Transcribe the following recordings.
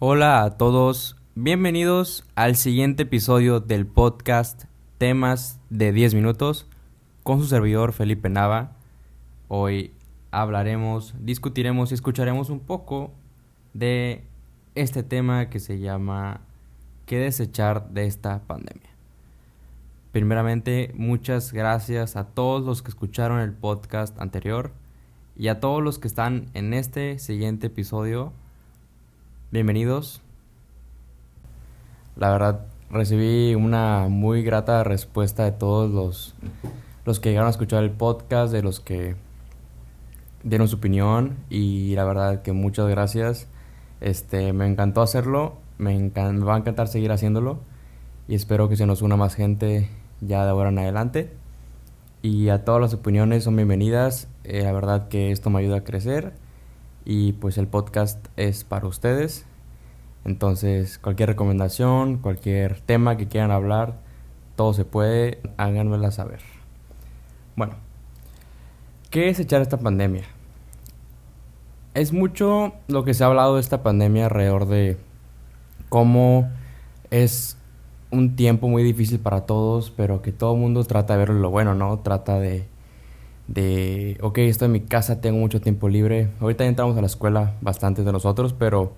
Hola a todos, bienvenidos al siguiente episodio del podcast Temas de 10 minutos con su servidor Felipe Nava. Hoy hablaremos, discutiremos y escucharemos un poco de este tema que se llama ¿Qué desechar de esta pandemia? Primeramente, muchas gracias a todos los que escucharon el podcast anterior y a todos los que están en este siguiente episodio. Bienvenidos. La verdad, recibí una muy grata respuesta de todos los, los que llegaron a escuchar el podcast, de los que dieron su opinión y la verdad que muchas gracias. Este, me encantó hacerlo, me, me va a encantar seguir haciéndolo y espero que se nos una más gente ya de ahora en adelante. Y a todas las opiniones son bienvenidas, eh, la verdad que esto me ayuda a crecer y pues el podcast es para ustedes. Entonces cualquier recomendación, cualquier tema que quieran hablar, todo se puede, háganmela saber. Bueno, ¿qué es echar esta pandemia? Es mucho lo que se ha hablado de esta pandemia alrededor de cómo es un tiempo muy difícil para todos, pero que todo el mundo trata de ver lo bueno, ¿no? Trata de, de, ok, estoy en mi casa, tengo mucho tiempo libre. Ahorita ya entramos a la escuela bastantes de nosotros, pero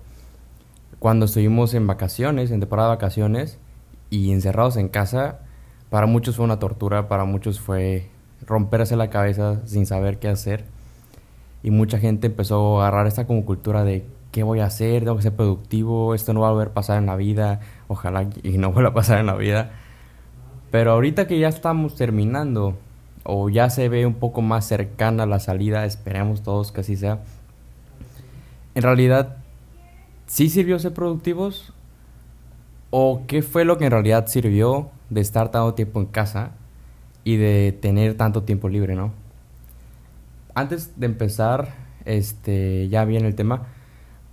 cuando estuvimos en vacaciones, en temporada de vacaciones y encerrados en casa, para muchos fue una tortura, para muchos fue romperse la cabeza sin saber qué hacer. Y mucha gente empezó a agarrar esta como cultura de qué voy a hacer, tengo que ser productivo, esto no va a volver a pasar en la vida, ojalá y no vuelva a pasar en la vida. Pero ahorita que ya estamos terminando, o ya se ve un poco más cercana la salida, esperemos todos que así sea, en realidad, ¿sí sirvió ser productivos? ¿O qué fue lo que en realidad sirvió de estar tanto tiempo en casa y de tener tanto tiempo libre, no? Antes de empezar, este, ya bien el tema,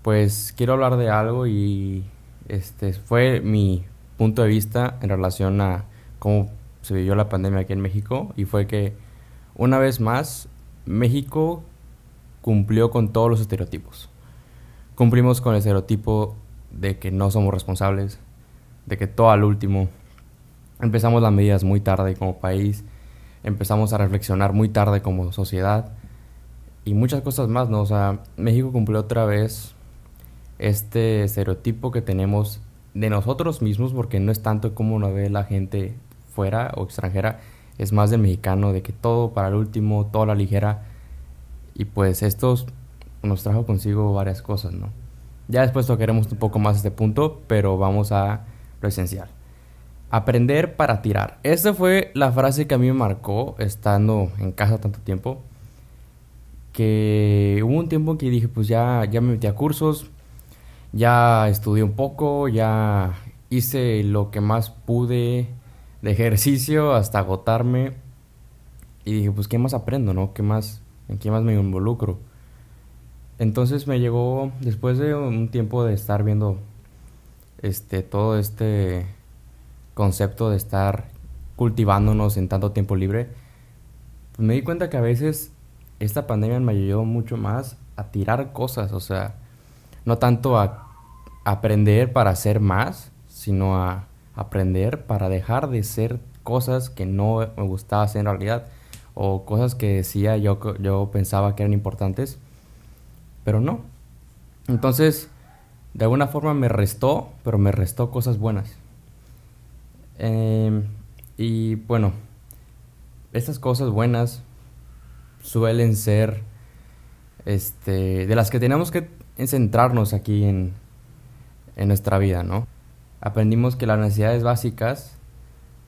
pues quiero hablar de algo y este fue mi punto de vista en relación a cómo se vivió la pandemia aquí en México y fue que una vez más México cumplió con todos los estereotipos. Cumplimos con el estereotipo de que no somos responsables, de que todo al último. Empezamos las medidas muy tarde como país, empezamos a reflexionar muy tarde como sociedad y muchas cosas más, ¿no? O sea, México cumplió otra vez este estereotipo que tenemos de nosotros mismos, porque no es tanto como lo ve la gente fuera o extranjera, es más del mexicano, de que todo para el último, toda la ligera. Y pues esto nos trajo consigo varias cosas, ¿no? Ya después tocaremos un poco más este punto, pero vamos a lo esencial. Aprender para tirar. Esta fue la frase que a mí me marcó estando en casa tanto tiempo. Que hubo un tiempo que dije, pues ya, ya me metí a cursos, ya estudié un poco, ya hice lo que más pude de ejercicio hasta agotarme. Y dije, pues, ¿qué más aprendo, no? ¿Qué más, ¿En qué más me involucro? Entonces me llegó, después de un tiempo de estar viendo este, todo este concepto de estar cultivándonos en tanto tiempo libre, pues me di cuenta que a veces esta pandemia me ayudó mucho más a tirar cosas, o sea, no tanto a aprender para hacer más, sino a aprender para dejar de ser cosas que no me gustaba hacer en realidad o cosas que decía yo, yo pensaba que eran importantes, pero no. Entonces, de alguna forma me restó, pero me restó cosas buenas. Em, y bueno, estas cosas buenas suelen ser este, de las que tenemos que centrarnos aquí en, en nuestra vida, ¿no? Aprendimos que las necesidades básicas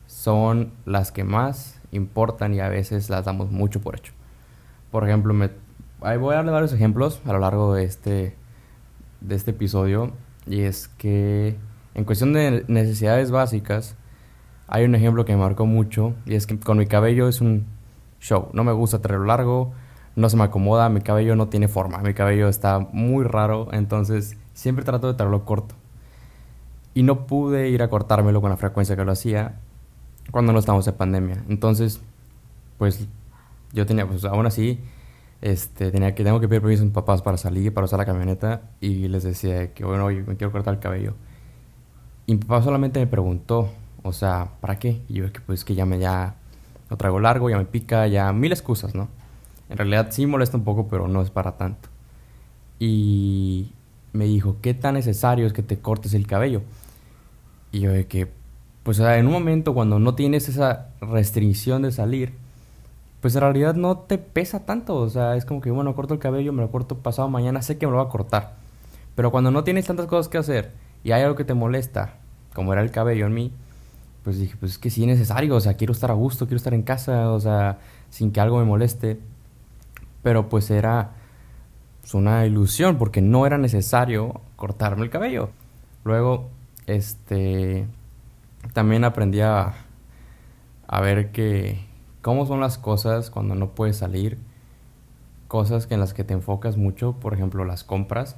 son las que más importan y a veces las damos mucho por hecho. Por ejemplo, ahí voy a darle varios ejemplos a lo largo de este, de este episodio y es que en cuestión de necesidades básicas hay un ejemplo que me marcó mucho y es que con mi cabello es un show. No me gusta traerlo largo, no se me acomoda, mi cabello no tiene forma, mi cabello está muy raro, entonces siempre trato de traerlo corto. Y no pude ir a cortármelo con la frecuencia que lo hacía cuando no estábamos en pandemia. Entonces, pues yo tenía, pues aún así, este, tenía que, tengo que pedir permiso a mis papás para salir, para usar la camioneta, y les decía que, bueno, oye, me quiero cortar el cabello. Y mi papá solamente me preguntó, o sea, ¿para qué? Y yo, que pues que ya me, ya lo traigo largo, ya me pica, ya mil excusas, ¿no? En realidad sí molesta un poco, pero no es para tanto. Y me dijo, ¿qué tan necesario es que te cortes el cabello? Y yo de que, pues en un momento cuando no tienes esa restricción de salir, pues en realidad no te pesa tanto. O sea, es como que, bueno, corto el cabello, me lo corto pasado mañana, sé que me lo va a cortar. Pero cuando no tienes tantas cosas que hacer y hay algo que te molesta, como era el cabello en mí, pues dije, pues es que sí es necesario, o sea, quiero estar a gusto, quiero estar en casa, o sea, sin que algo me moleste. Pero pues era pues, una ilusión porque no era necesario cortarme el cabello. Luego, este, también aprendí a, a ver que cómo son las cosas cuando no puedes salir, cosas que en las que te enfocas mucho, por ejemplo, las compras.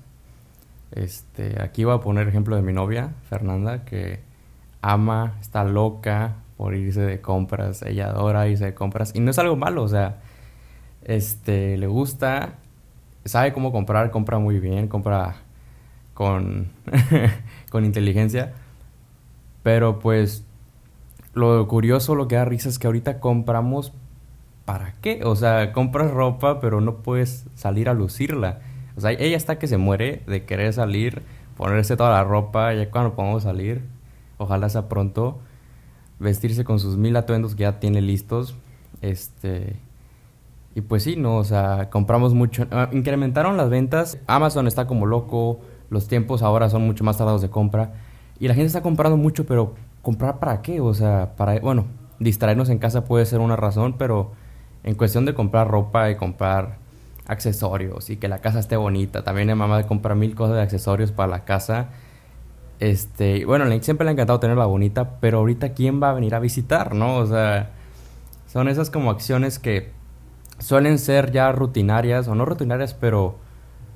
Este, aquí voy a poner ejemplo de mi novia, Fernanda, que ama, está loca por irse de compras, ella adora irse de compras. Y no es algo malo, o sea, este, le gusta, sabe cómo comprar, compra muy bien, compra con, con inteligencia, pero pues lo curioso, lo que da risa es que ahorita compramos ¿para qué? O sea, compras ropa, pero no puedes salir a lucirla. O sea, ella está que se muere de querer salir, ponerse toda la ropa, ya cuando podamos salir, ojalá sea pronto, vestirse con sus mil atuendos que ya tiene listos. Este. Y pues sí, no, o sea, compramos mucho. Ah, incrementaron las ventas. Amazon está como loco. Los tiempos ahora son mucho más tardados de compra. Y la gente está comprando mucho, pero ¿comprar para qué? O sea, para, bueno, distraernos en casa puede ser una razón, pero en cuestión de comprar ropa y comprar accesorios y que la casa esté bonita, también mi mamá de comprar mil cosas de accesorios para la casa. Este, bueno, siempre le ha encantado tenerla bonita, pero ahorita quién va a venir a visitar, ¿no? O sea, son esas como acciones que suelen ser ya rutinarias o no rutinarias, pero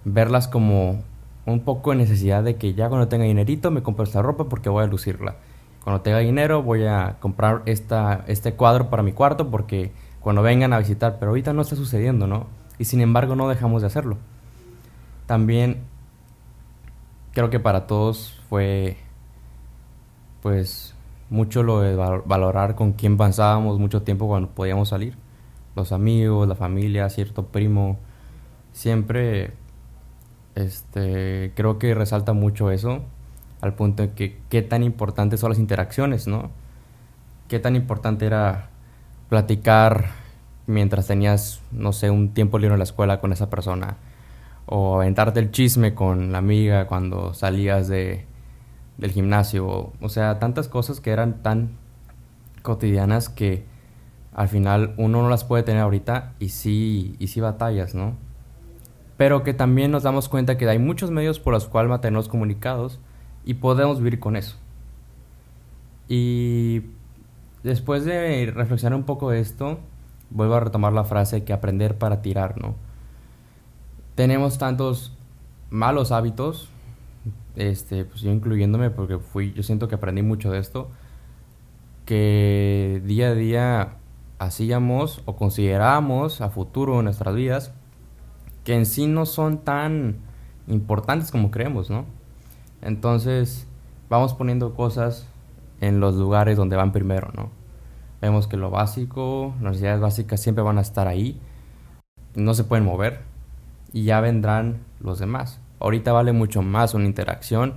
verlas como un poco de necesidad de que ya cuando tenga dinerito me compro esta ropa porque voy a lucirla. Cuando tenga dinero voy a comprar esta, este cuadro para mi cuarto porque cuando vengan a visitar, pero ahorita no está sucediendo, ¿no? Y sin embargo no dejamos de hacerlo. También creo que para todos fue pues mucho lo de valorar con quién pasábamos mucho tiempo cuando podíamos salir. Los amigos, la familia, cierto primo. Siempre este, creo que resalta mucho eso, al punto de que qué tan importantes son las interacciones, ¿no? Qué tan importante era platicar mientras tenías, no sé, un tiempo libre en la escuela con esa persona, o aventarte el chisme con la amiga cuando salías de, del gimnasio, o sea, tantas cosas que eran tan cotidianas que al final uno no las puede tener ahorita y sí, y sí batallas, ¿no? Pero que también nos damos cuenta que hay muchos medios por los cuales mantenernos comunicados y podemos vivir con eso. Y después de reflexionar un poco de esto, vuelvo a retomar la frase que aprender para tirar, ¿no? Tenemos tantos malos hábitos, este, pues yo incluyéndome porque fui, yo siento que aprendí mucho de esto, que día a día hacíamos o consideramos a futuro nuestras vidas que en sí no son tan importantes como creemos, ¿no? Entonces, vamos poniendo cosas en los lugares donde van primero, ¿no? Vemos que lo básico, las necesidades básicas siempre van a estar ahí, no se pueden mover y ya vendrán los demás. Ahorita vale mucho más una interacción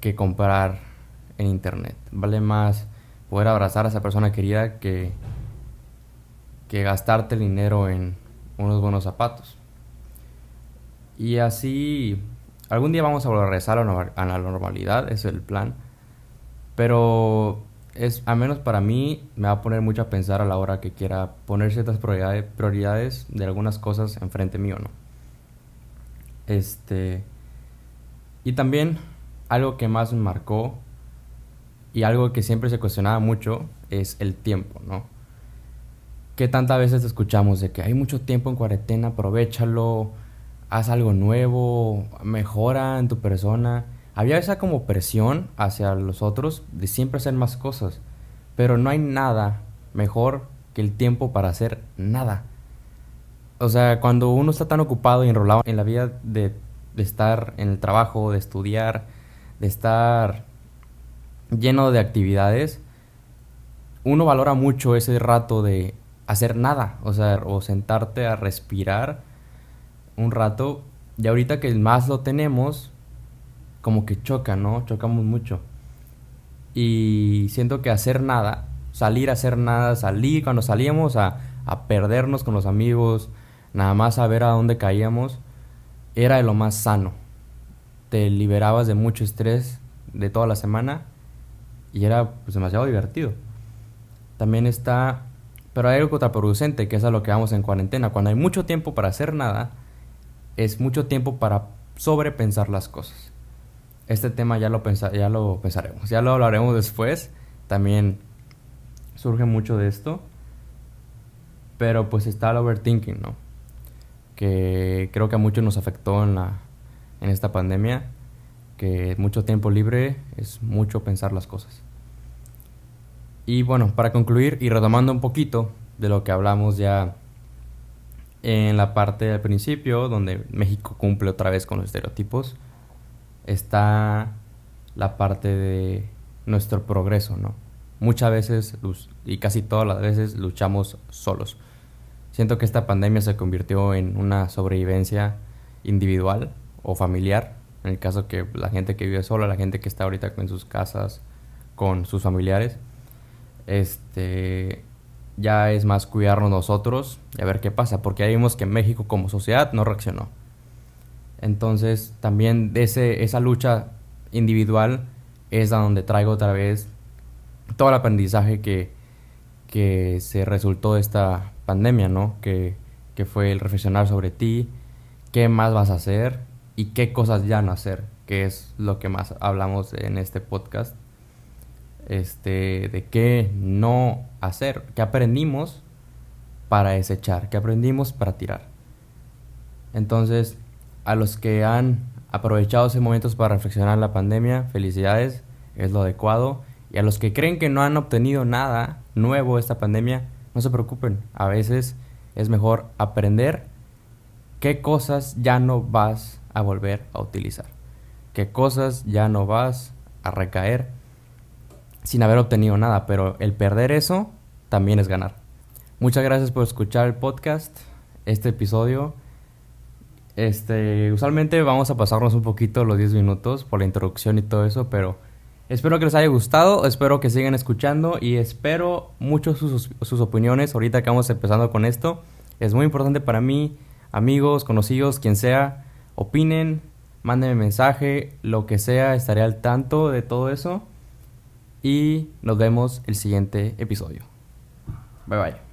que comprar en internet. Vale más poder abrazar a esa persona querida que, que gastarte dinero en unos buenos zapatos. Y así, algún día vamos a regresar a la normalidad, es el plan. Pero es, al menos para mí, me va a poner mucho a pensar a la hora que quiera poner ciertas prioridades, de algunas cosas enfrente mío, ¿no? Este. Y también algo que más me marcó y algo que siempre se cuestionaba mucho es el tiempo, ¿no? Que tantas veces escuchamos de que hay mucho tiempo en cuarentena, aprovechalo, haz algo nuevo, mejora en tu persona. Había esa como presión hacia los otros de siempre hacer más cosas, pero no hay nada mejor que el tiempo para hacer nada. O sea, cuando uno está tan ocupado y enrolado en la vida de, de estar en el trabajo, de estudiar, de estar lleno de actividades, uno valora mucho ese rato de hacer nada, o sea, o sentarte a respirar un rato. Y ahorita que más lo tenemos, como que choca, ¿no? Chocamos mucho. Y siento que hacer nada, salir a hacer nada, salir cuando salíamos a, a perdernos con los amigos, nada más a ver a dónde caíamos, era de lo más sano. Te liberabas de mucho estrés de toda la semana y era pues demasiado divertido. También está, pero hay algo contraproducente, que es a lo que vamos en cuarentena. Cuando hay mucho tiempo para hacer nada, es mucho tiempo para sobrepensar las cosas. Este tema ya lo, ya lo pensaremos, ya lo hablaremos después. También surge mucho de esto. Pero pues está el overthinking, ¿no? Que creo que a muchos nos afectó en, la, en esta pandemia. Que mucho tiempo libre es mucho pensar las cosas. Y bueno, para concluir y retomando un poquito de lo que hablamos ya en la parte del principio, donde México cumple otra vez con los estereotipos, está la parte de nuestro progreso, ¿no? Muchas veces, y casi todas las veces, luchamos solos. Siento que esta pandemia se convirtió en una sobrevivencia individual o familiar, en el caso que la gente que vive sola, la gente que está ahorita en sus casas con sus familiares, este ya es más cuidarnos nosotros y a ver qué pasa, porque ahí vimos que México como sociedad no reaccionó. Entonces, también ese, esa lucha individual es a donde traigo otra vez todo el aprendizaje que, que se resultó de esta pandemia, ¿no? Que, que fue el reflexionar sobre ti, qué más vas a hacer y qué cosas ya no hacer, que es lo que más hablamos en este podcast este, de qué no hacer, qué aprendimos para desechar, qué aprendimos para tirar. Entonces, a los que han aprovechado esos momentos para reflexionar la pandemia, felicidades, es lo adecuado. Y a los que creen que no han obtenido nada nuevo esta pandemia, no se preocupen. A veces es mejor aprender qué cosas ya no vas a volver a utilizar, qué cosas ya no vas a recaer sin haber obtenido nada, pero el perder eso también es ganar. Muchas gracias por escuchar el podcast, este episodio. Este, usualmente vamos a pasarnos un poquito los 10 minutos por la introducción y todo eso, pero espero que les haya gustado, espero que sigan escuchando y espero mucho sus, sus opiniones ahorita que vamos empezando con esto. Es muy importante para mí, amigos, conocidos, quien sea, opinen, mándenme mensaje, lo que sea, estaré al tanto de todo eso y nos vemos el siguiente episodio. Bye bye.